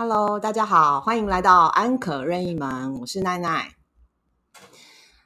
Hello，大家好，欢迎来到安可任意门，我是奈奈。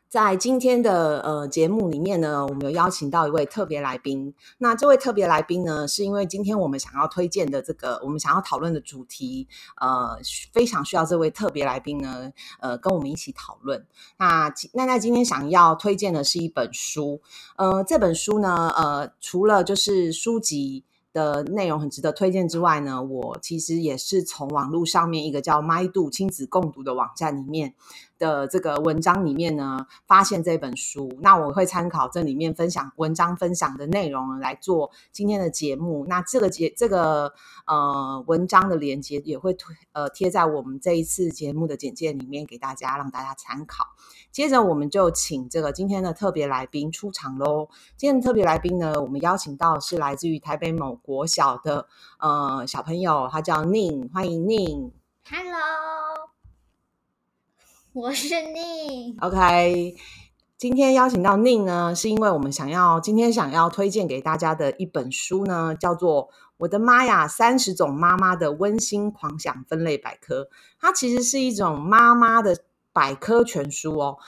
在今天的呃节目里面呢，我们有邀请到一位特别来宾。那这位特别来宾呢，是因为今天我们想要推荐的这个我们想要讨论的主题，呃，非常需要这位特别来宾呢，呃，跟我们一起讨论。那奈奈今天想要推荐的是一本书，呃，这本书呢，呃，除了就是书籍。的内容很值得推荐之外呢，我其实也是从网络上面一个叫 My Do 亲子共读的网站里面的这个文章里面呢，发现这本书。那我会参考这里面分享文章分享的内容来做今天的节目。那这个节这个呃文章的连接也会推呃贴在我们这一次节目的简介里面给大家，让大家参考。接着我们就请这个今天的特别来宾出场喽。今天的特别来宾呢，我们邀请到是来自于台北某国小的呃小朋友，他叫宁，欢迎宁。Hello，我是宁。OK，今天邀请到宁呢，是因为我们想要今天想要推荐给大家的一本书呢，叫做《我的妈呀，三十种妈妈的温馨狂想分类百科》。它其实是一种妈妈的。百科全书哦，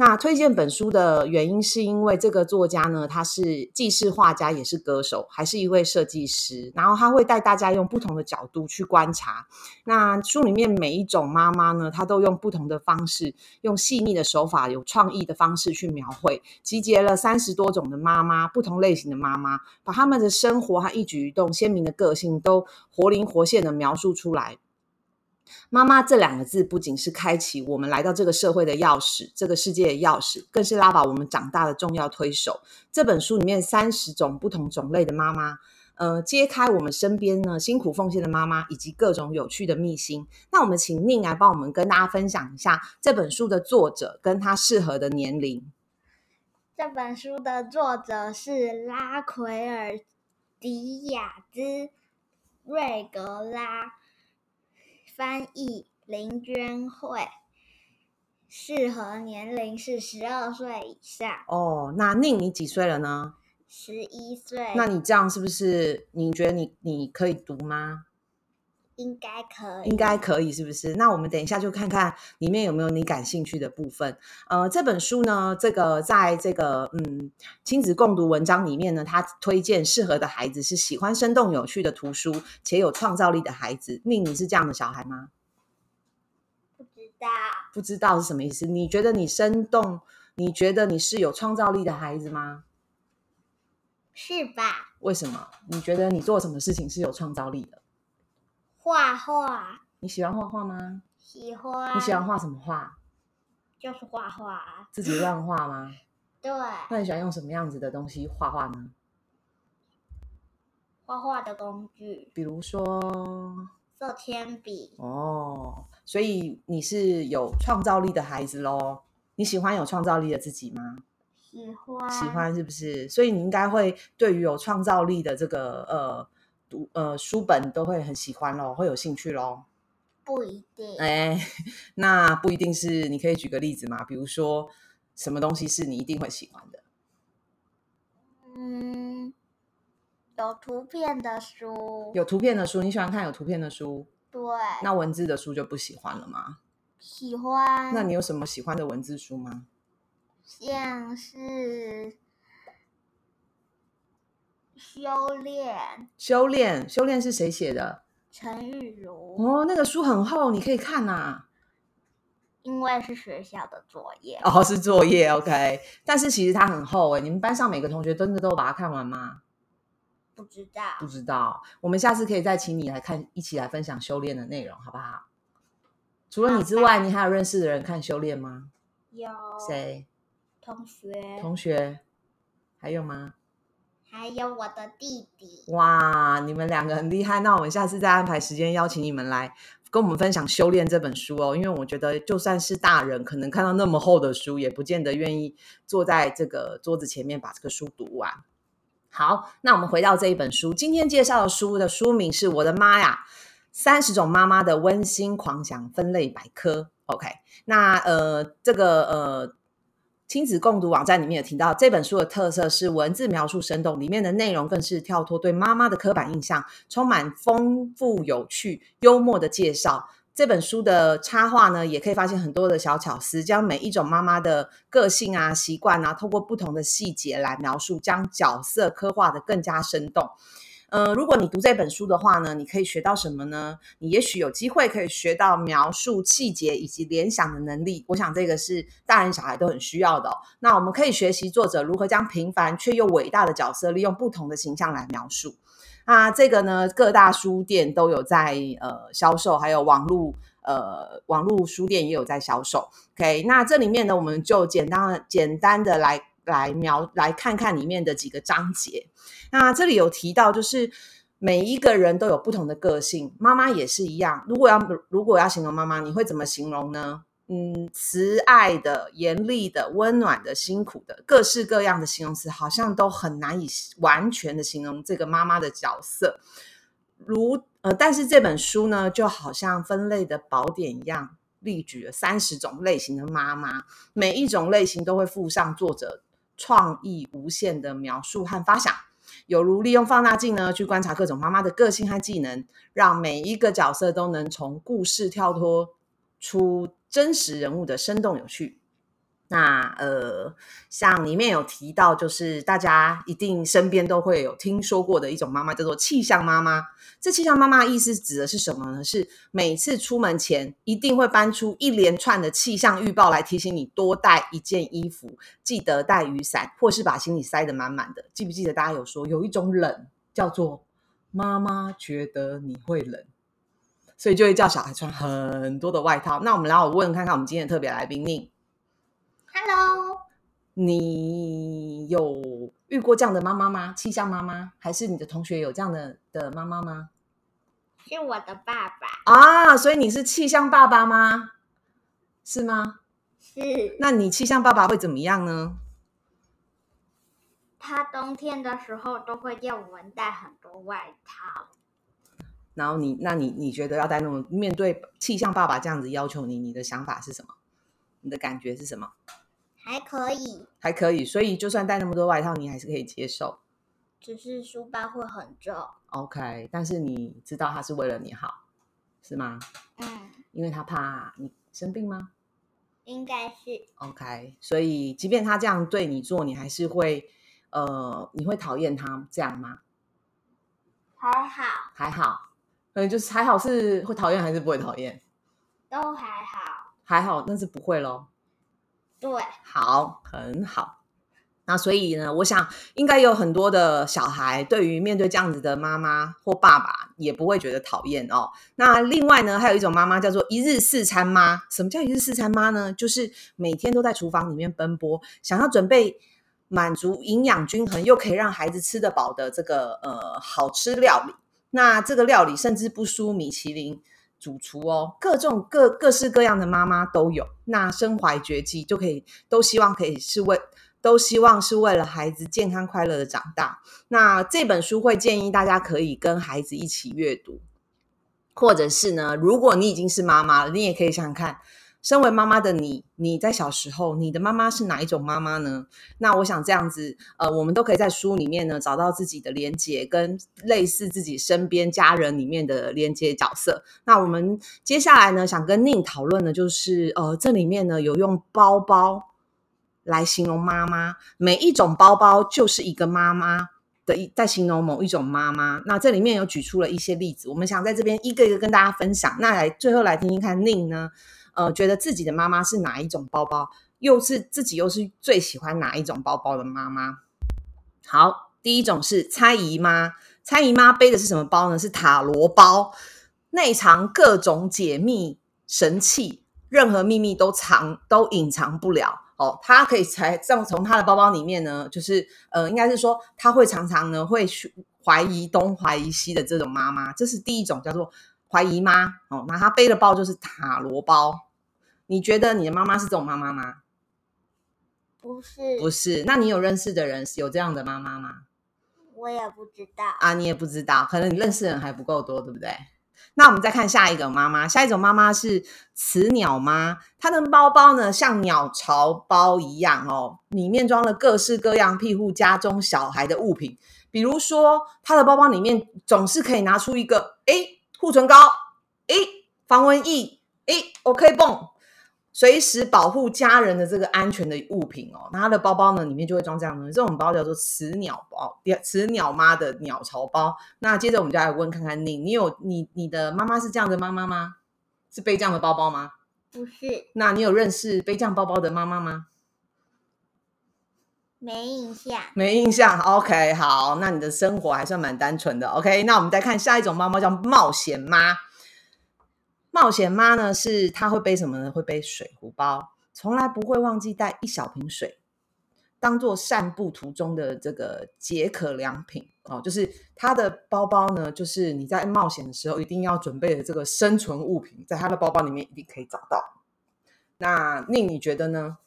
那推荐本书的原因是因为这个作家呢，他是既是画家也是歌手，还是一位设计师，然后他会带大家用不同的角度去观察。那书里面每一种妈妈呢，他都用不同的方式，用细腻的手法、有创意的方式去描绘，集结了三十多种的妈妈，不同类型的妈妈，把他们的生活和一举一动、鲜明的个性都活灵活现的描述出来。妈妈这两个字不仅是开启我们来到这个社会的钥匙，这个世界的钥匙，更是拉拔我们长大的重要推手。这本书里面三十种不同种类的妈妈，呃，揭开我们身边呢辛苦奉献的妈妈，以及各种有趣的秘辛。那我们请宁来帮我们跟大家分享一下这本书的作者跟他适合的年龄。这本书的作者是拉奎尔·迪亚兹·瑞格拉。翻译林娟慧，适合年龄是十二岁以上。哦，那宁你几岁了呢？十一岁。那你这样是不是？你觉得你你可以读吗？应该可以，应该可以，是不是？那我们等一下就看看里面有没有你感兴趣的部分。呃，这本书呢，这个在这个嗯亲子共读文章里面呢，它推荐适合的孩子是喜欢生动有趣的图书且有创造力的孩子。宁，你是这样的小孩吗？不知道，不知道是什么意思？你觉得你生动？你觉得你是有创造力的孩子吗？是吧？为什么？你觉得你做什么事情是有创造力的？画画，你喜欢画画吗？喜欢。你喜欢画什么画？就是画画。自己乱画吗？对。那你喜欢用什么样子的东西画画呢？画画的工具，比如说色铅笔。哦，所以你是有创造力的孩子喽？你喜欢有创造力的自己吗？喜欢。喜欢是不是？所以你应该会对于有创造力的这个呃。读呃书本都会很喜欢咯，会有兴趣咯。不一定哎，那不一定是。你可以举个例子吗？比如说什么东西是你一定会喜欢的？嗯，有图片的书。有图片的书，你喜欢看有图片的书？对。那文字的书就不喜欢了吗？喜欢。那你有什么喜欢的文字书吗？像是。修炼，修炼，修炼是谁写的？陈玉如。哦，那个书很厚，你可以看呐。因为是学校的作业。哦，是作业，OK。但是其实它很厚哎，你们班上每个同学真的都把它看完吗？不知道，不知道。我们下次可以再请你来看，一起来分享修炼的内容，好不好？除了你之外，你还有认识的人看修炼吗？有。谁？同学。同学。还有吗？还有我的弟弟哇！你们两个很厉害，那我们下次再安排时间邀请你们来跟我们分享《修炼》这本书哦。因为我觉得就算是大人，可能看到那么厚的书，也不见得愿意坐在这个桌子前面把这个书读完。好，那我们回到这一本书，今天介绍的书的书名是《我的妈呀，三十种妈妈的温馨狂想分类百科》。OK，那呃，这个呃。亲子共读网站里面有提到，这本书的特色是文字描述生动，里面的内容更是跳脱对妈妈的刻板印象，充满丰富、有趣、幽默的介绍。这本书的插画呢，也可以发现很多的小巧思，将每一种妈妈的个性啊、习惯啊，透过不同的细节来描述，将角色刻画的更加生动。呃，如果你读这本书的话呢，你可以学到什么呢？你也许有机会可以学到描述细节以及联想的能力。我想这个是大人小孩都很需要的。那我们可以学习作者如何将平凡却又伟大的角色，利用不同的形象来描述。那这个呢，各大书店都有在呃销售，还有网络呃网络书店也有在销售。OK，那这里面呢，我们就简单简单的来来描来看看里面的几个章节。那这里有提到，就是每一个人都有不同的个性，妈妈也是一样。如果要如果要形容妈妈，你会怎么形容呢？嗯，慈爱的、严厉的、温暖的、辛苦的，各式各样的形容词，好像都很难以完全的形容这个妈妈的角色。如呃，但是这本书呢，就好像分类的宝典一样，列举了三十种类型的妈妈，每一种类型都会附上作者创意无限的描述和发想，有如利用放大镜呢，去观察各种妈妈的个性和技能，让每一个角色都能从故事跳脱出。真实人物的生动有趣，那呃，像里面有提到，就是大家一定身边都会有听说过的一种妈妈，叫做气象妈妈。这气象妈妈意思指的是什么呢？是每次出门前一定会搬出一连串的气象预报来提醒你多带一件衣服，记得带雨伞，或是把行李塞得满满的。记不记得大家有说有一种冷叫做妈妈觉得你会冷？所以就会叫小孩穿很多的外套。那我们来我问看看我们今天的特别来宾宁，Hello，你有遇过这样的妈妈吗？气象妈妈，还是你的同学有这样的的妈妈吗？是我的爸爸啊，所以你是气象爸爸吗？是吗？是。那你气象爸爸会怎么样呢？他冬天的时候都会叫我们带很多外套。然后你，那你你觉得要带那种面对气象爸爸这样子要求你，你的想法是什么？你的感觉是什么？还可以，还可以。所以就算带那么多外套，你还是可以接受。只是书包会很重。OK，但是你知道他是为了你好，是吗？嗯。因为他怕你生病吗？应该是。OK，所以即便他这样对你做，你还是会呃，你会讨厌他这样吗？还好，还好。嗯，就是还好是会讨厌还是不会讨厌？都还好，还好，但是不会咯。对，好，很好。那所以呢，我想应该有很多的小孩对于面对这样子的妈妈或爸爸也不会觉得讨厌哦。那另外呢，还有一种妈妈叫做一日四餐妈。什么叫一日四餐妈呢？就是每天都在厨房里面奔波，想要准备满足营养均衡又可以让孩子吃得饱的这个呃好吃料理。那这个料理甚至不输米其林主厨哦，各种各各式各样的妈妈都有。那身怀绝技，就可以都希望可以是为都希望是为了孩子健康快乐的长大。那这本书会建议大家可以跟孩子一起阅读，或者是呢，如果你已经是妈妈了，你也可以想想看。身为妈妈的你，你在小时候，你的妈妈是哪一种妈妈呢？那我想这样子，呃，我们都可以在书里面呢找到自己的连接，跟类似自己身边家人里面的连接角色。那我们接下来呢，想跟宁讨论的，就是呃，这里面呢有用包包来形容妈妈，每一种包包就是一个妈妈的一，在形容某一种妈妈。那这里面有举出了一些例子，我们想在这边一个一个跟大家分享。那来最后来听听看宁呢？呃，觉得自己的妈妈是哪一种包包，又是自己又是最喜欢哪一种包包的妈妈？好，第一种是猜姨妈，猜姨妈背的是什么包呢？是塔罗包，内藏各种解密神器，任何秘密都藏都隐藏不了哦。她可以猜，这样从她的包包里面呢，就是呃，应该是说她会常常呢会去怀疑东怀疑西的这种妈妈，这是第一种叫做怀疑妈哦。那她背的包就是塔罗包。你觉得你的妈妈是这种妈妈吗？不是，不是。那你有认识的人有这样的妈妈吗？我也不知道啊，你也不知道，可能你认识的人还不够多，对不对？那我们再看下一个妈妈，下一种妈妈是雌鸟妈，她的包包呢像鸟巢包一样哦，里面装了各式各样庇护家中小孩的物品，比如说她的包包里面总是可以拿出一个诶护唇膏，诶防蚊液，诶 OK 泵。随时保护家人的这个安全的物品哦，那他的包包呢里面就会装这样的东西，这种包叫做雌鸟包，雌鸟妈的鸟巢包。那接着我们就来问看看你，你有你你的妈妈是这样的妈妈吗？是背这样的包包吗？不是。那你有认识背这样包包的妈妈吗？没印象。没印象。OK，好，那你的生活还算蛮单纯的。OK，那我们再看下一种猫猫叫冒险妈。冒险妈呢，是她会背什么呢？会背水壶包，从来不会忘记带一小瓶水，当做散步途中的这个解渴良品哦。就是她的包包呢，就是你在冒险的时候一定要准备的这个生存物品，在她的包包里面一定可以找到。那宁，你觉得呢？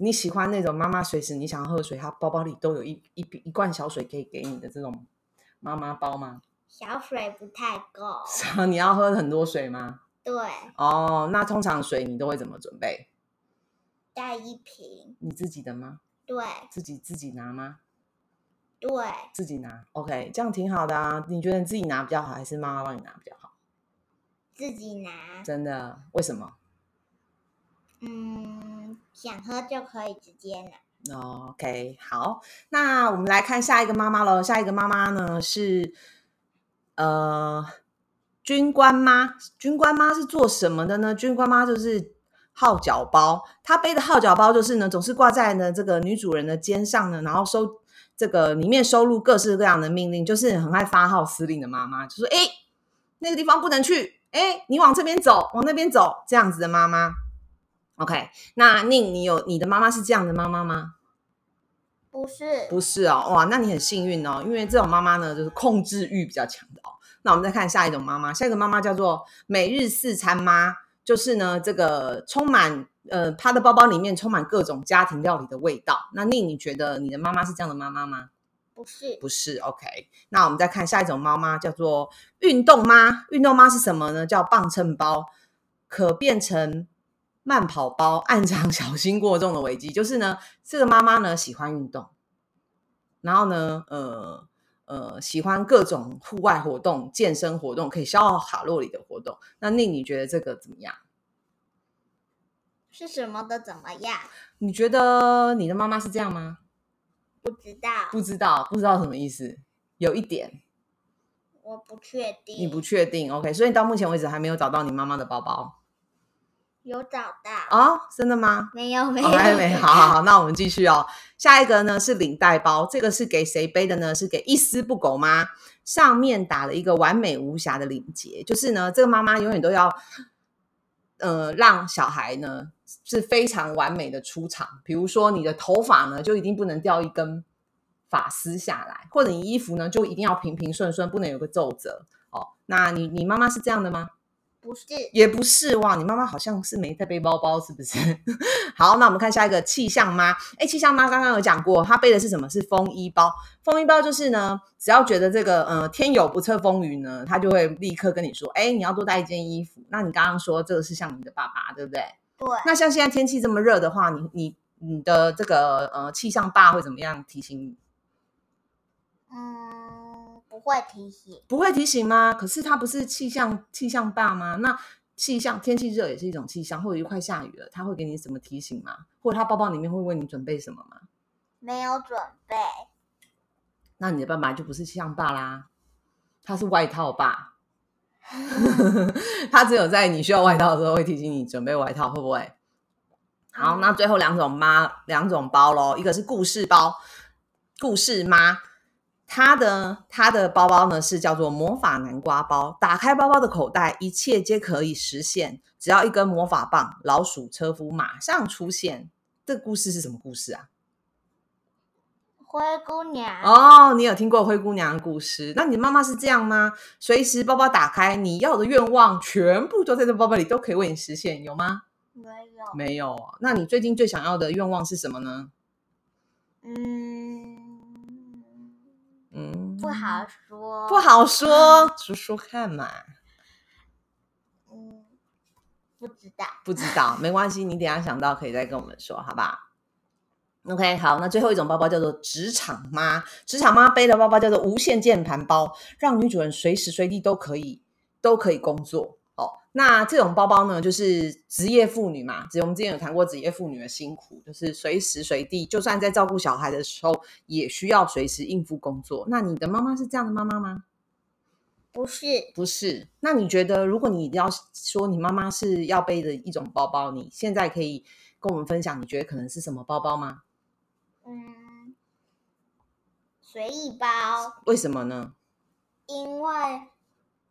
你喜欢那种妈妈随时你想要喝水，她包包里都有一一一罐小水可以给你的这种妈妈包吗？小水不太够，你要喝很多水吗？对。哦，那通常水你都会怎么准备？带一瓶。你自己的吗？对。自己自己拿吗？对。自己拿，OK，这样挺好的啊。你觉得你自己拿比较好，还是妈妈帮你拿比较好？自己拿。真的？为什么？嗯，想喝就可以直接拿。OK，好，那我们来看下一个妈妈喽。下一个妈妈呢是。呃，军官妈，军官妈是做什么的呢？军官妈就是号角包，她背的号角包就是呢，总是挂在呢这个女主人的肩上呢，然后收这个里面收录各式各样的命令，就是很爱发号司令的妈妈，就说：“哎，那个地方不能去，哎，你往这边走，往那边走，这样子的妈妈。”OK，那宁，你有你的妈妈是这样的妈妈吗？不是，不是哦，哇，那你很幸运哦，因为这种妈妈呢，就是控制欲比较强的哦。那我们再看下一种妈妈，下一个妈妈叫做每日四餐妈，就是呢，这个充满呃，她的包包里面充满各种家庭料理的味道。那宁，你觉得你的妈妈是这样的妈妈吗？不是，不是。OK，那我们再看下一种妈妈，叫做运动妈。运动妈是什么呢？叫磅秤包，可变成。慢跑包，暗藏小心过重的危机。就是呢，这个妈妈呢喜欢运动，然后呢，呃呃，喜欢各种户外活动、健身活动，可以消耗卡路里的活动。那宁，你觉得这个怎么样？是什么的怎么样？你觉得你的妈妈是这样吗？不知道，不知道，不知道什么意思？有一点，我不确定。你不确定？OK，所以到目前为止还没有找到你妈妈的包包。有找到哦，真的吗？没有，没有，还没。好好好，那我们继续哦。下一个呢是领带包，这个是给谁背的呢？是给一丝不苟吗？上面打了一个完美无瑕的领结，就是呢，这个妈妈永远都要，呃，让小孩呢是非常完美的出场。比如说，你的头发呢就一定不能掉一根发丝下来，或者你衣服呢就一定要平平顺顺，不能有个皱褶哦。那你你妈妈是这样的吗？不是，也不是哇！你妈妈好像是没在背包包，是不是？好，那我们看下一个气象妈。哎，气象妈刚刚有讲过，她背的是什么？是风衣包。风衣包就是呢，只要觉得这个呃天有不测风云呢，她就会立刻跟你说，哎，你要多带一件衣服。那你刚刚说这个是像你的爸爸，对不对？对。那像现在天气这么热的话，你你你的这个呃气象爸会怎么样提醒你？嗯。不会提醒，不会提醒吗？可是他不是气象气象爸吗？那气象天气热也是一种气象，或者快下雨了，他会给你什么提醒吗？或者他包包里面会为你准备什么吗？没有准备。那你的爸爸就不是气象爸啦，他是外套爸。他只有在你需要外套的时候会提醒你准备外套，会不会？好，那最后两种妈两种包喽，一个是故事包，故事妈。他的他的包包呢是叫做魔法南瓜包，打开包包的口袋，一切皆可以实现，只要一根魔法棒，老鼠车夫马上出现。这故事是什么故事啊？灰姑娘哦，你有听过灰姑娘的故事？那你妈妈是这样吗？随时包包打开，你要的愿望全部都在这包包里，都可以为你实现，有吗？没有，没有。那你最近最想要的愿望是什么呢？嗯。嗯，不好说，不好说，说说看嘛。嗯，不知道。不知道，没关系，你等一下想到可以再跟我们说，好不好？OK，好，那最后一种包包叫做职场妈，职场妈背的包包叫做无线键盘包，让女主人随时随地都可以都可以工作。哦，那这种包包呢，就是职业妇女嘛，我们之前有谈过职业妇女的辛苦，就是随时随地，就算在照顾小孩的时候，也需要随时应付工作。那你的妈妈是这样的妈妈吗？不是，不是，那你觉得，如果你要说你妈妈是要背的一种包包，你现在可以跟我们分享，你觉得可能是什么包包吗？嗯，随意包，为什么呢？因为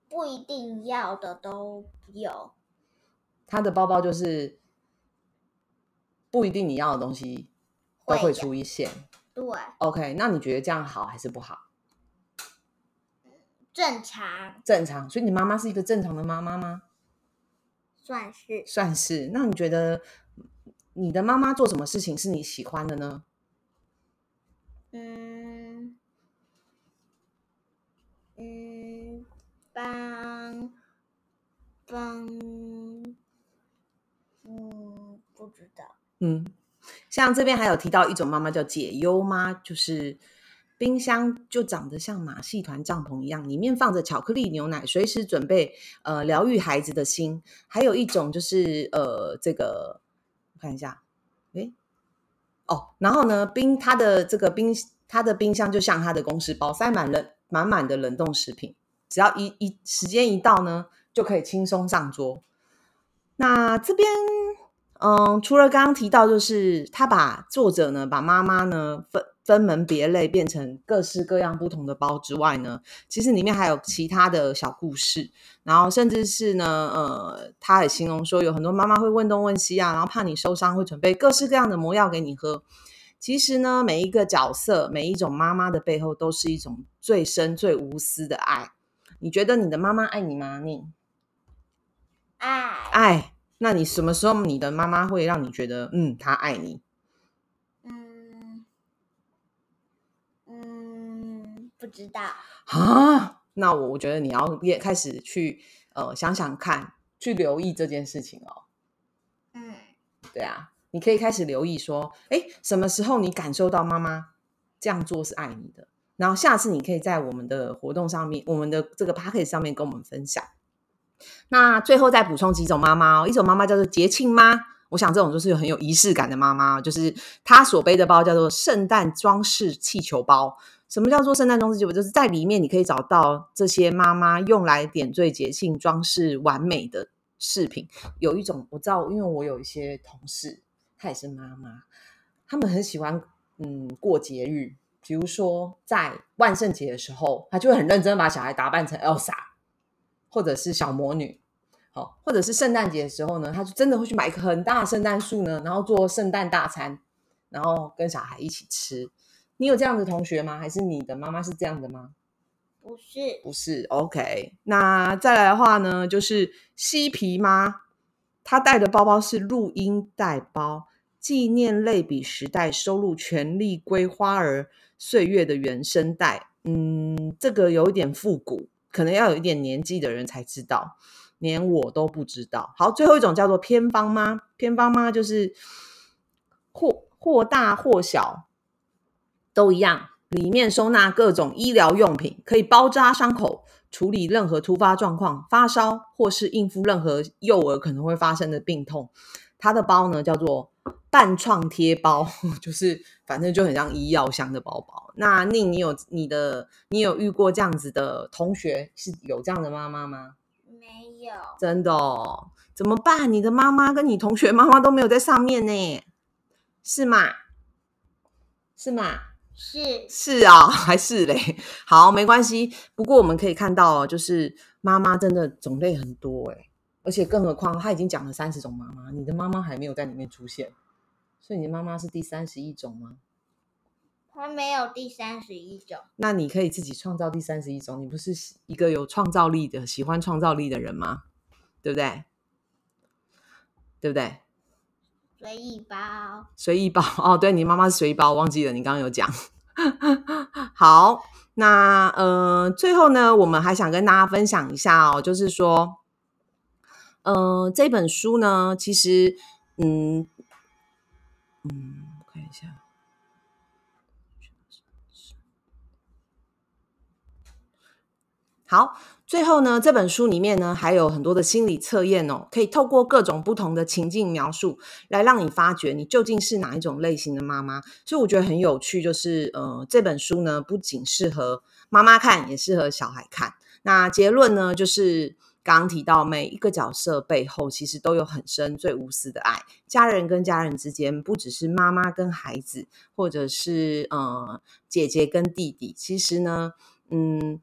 不一定要的都有。他的包包就是不一定你要的东西都会出现。对，OK，那你觉得这样好还是不好？正常正常，所以你妈妈是一个正常的妈妈吗？算是算是。那你觉得你的妈妈做什么事情是你喜欢的呢？嗯嗯，帮帮嗯，不知道。嗯，像这边还有提到一种妈妈叫解忧妈，就是冰箱就长得像马戏团帐篷一样，里面放着巧克力牛奶，随时准备呃疗愈孩子的心。还有一种就是呃这个我看一下，诶，哦，然后呢冰他的这个冰他的冰箱就像他的公司包，塞满了满满的冷冻食品，只要一一时间一到呢，就可以轻松上桌。那这边，嗯，除了刚刚提到，就是他把作者呢，把妈妈呢分分门别类，变成各式各样不同的包之外呢，其实里面还有其他的小故事，然后甚至是呢，呃，他也形容说，有很多妈妈会问东问西啊，然后怕你受伤，会准备各式各样的魔药给你喝。其实呢，每一个角色，每一种妈妈的背后，都是一种最深、最无私的爱。你觉得你的妈妈爱你吗？你？爱爱，那你什么时候你的妈妈会让你觉得，嗯，她爱你？嗯嗯，不知道。啊？那我我觉得你要也开始去呃想想看，去留意这件事情哦。嗯对啊，你可以开始留意说，哎，什么时候你感受到妈妈这样做是爱你的？然后下次你可以在我们的活动上面，我们的这个 p a c k a g e 上面跟我们分享。那最后再补充几种妈妈哦，一种妈妈叫做节庆妈，我想这种就是有很有仪式感的妈妈，就是她所背的包叫做圣诞装饰气球包。什么叫做圣诞装饰气球？就是在里面你可以找到这些妈妈用来点缀节庆装饰完美的饰品。有一种我知道，因为我有一些同事，她也是妈妈，他们很喜欢嗯过节日，比如说在万圣节的时候，他就会很认真地把小孩打扮成 Elsa，或者是小魔女。好，或者是圣诞节的时候呢，他就真的会去买一棵很大的圣诞树呢，然后做圣诞大餐，然后跟小孩一起吃。你有这样的同学吗？还是你的妈妈是这样的吗？不是，不是，OK。那再来的话呢，就是嬉皮妈，她带的包包是录音带包，纪念类比时代收录《权力归花儿岁月》的原声带。嗯，这个有一点复古，可能要有一点年纪的人才知道，连我都不知道。好，最后一种叫做偏方妈，偏方妈就是或或大或小都一样，里面收纳各种医疗用品，可以包扎伤口，处理任何突发状况，发烧或是应付任何幼儿可能会发生的病痛。它的包呢叫做半创贴包，就是反正就很像医药箱的包包。那宁，你有你的你有遇过这样子的同学是有这样的妈妈吗？没有。真的哦，怎么办？你的妈妈跟你同学妈妈都没有在上面呢，是吗？是吗？是是啊，还是嘞？好，没关系。不过我们可以看到，哦，就是妈妈真的种类很多哎，而且更何况他已经讲了三十种妈妈，你的妈妈还没有在里面出现，所以你的妈妈是第三十一种吗？她没有第三十一种。那你可以自己创造第三十一种，你不是一个有创造力的、喜欢创造力的人吗？对不对？对不对？随意包，随意包哦，对你妈妈是随意包，忘记了，你刚刚有讲。好，那呃，最后呢，我们还想跟大家分享一下哦，就是说，呃，这本书呢，其实，嗯嗯，看一下，好。最后呢，这本书里面呢还有很多的心理测验哦，可以透过各种不同的情境描述，来让你发觉你究竟是哪一种类型的妈妈。所以我觉得很有趣，就是呃这本书呢不仅适合妈妈看，也适合小孩看。那结论呢，就是刚提到每一个角色背后其实都有很深、最无私的爱。家人跟家人之间，不只是妈妈跟孩子，或者是呃姐姐跟弟弟，其实呢，嗯。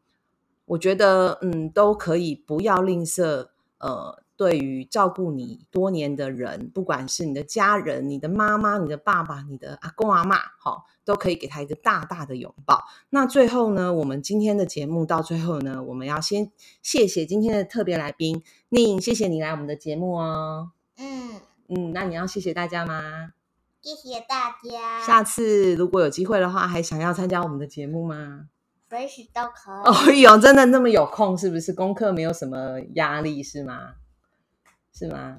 我觉得，嗯，都可以不要吝啬，呃，对于照顾你多年的人，不管是你的家人、你的妈妈、你的爸爸、你的阿公阿妈，哈，都可以给他一个大大的拥抱。那最后呢，我们今天的节目到最后呢，我们要先谢谢今天的特别来宾宁，谢谢你来我们的节目哦。嗯嗯，那你要谢谢大家吗？谢谢大家。下次如果有机会的话，还想要参加我们的节目吗？随时都可以。哦哟，真的那么有空，是不是？功课没有什么压力，是吗？是吗？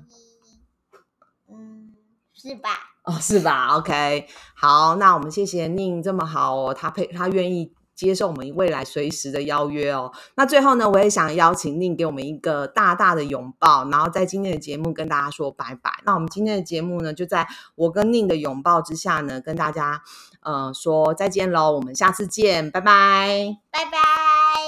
嗯，是吧？哦，是吧？OK，好，那我们谢谢宁这么好哦，他配他愿意接受我们未来随时的邀约哦。那最后呢，我也想邀请宁给我们一个大大的拥抱，然后在今天的节目跟大家说拜拜。那我们今天的节目呢，就在我跟宁的拥抱之下呢，跟大家。呃，说再见喽，我们下次见，拜拜，拜拜。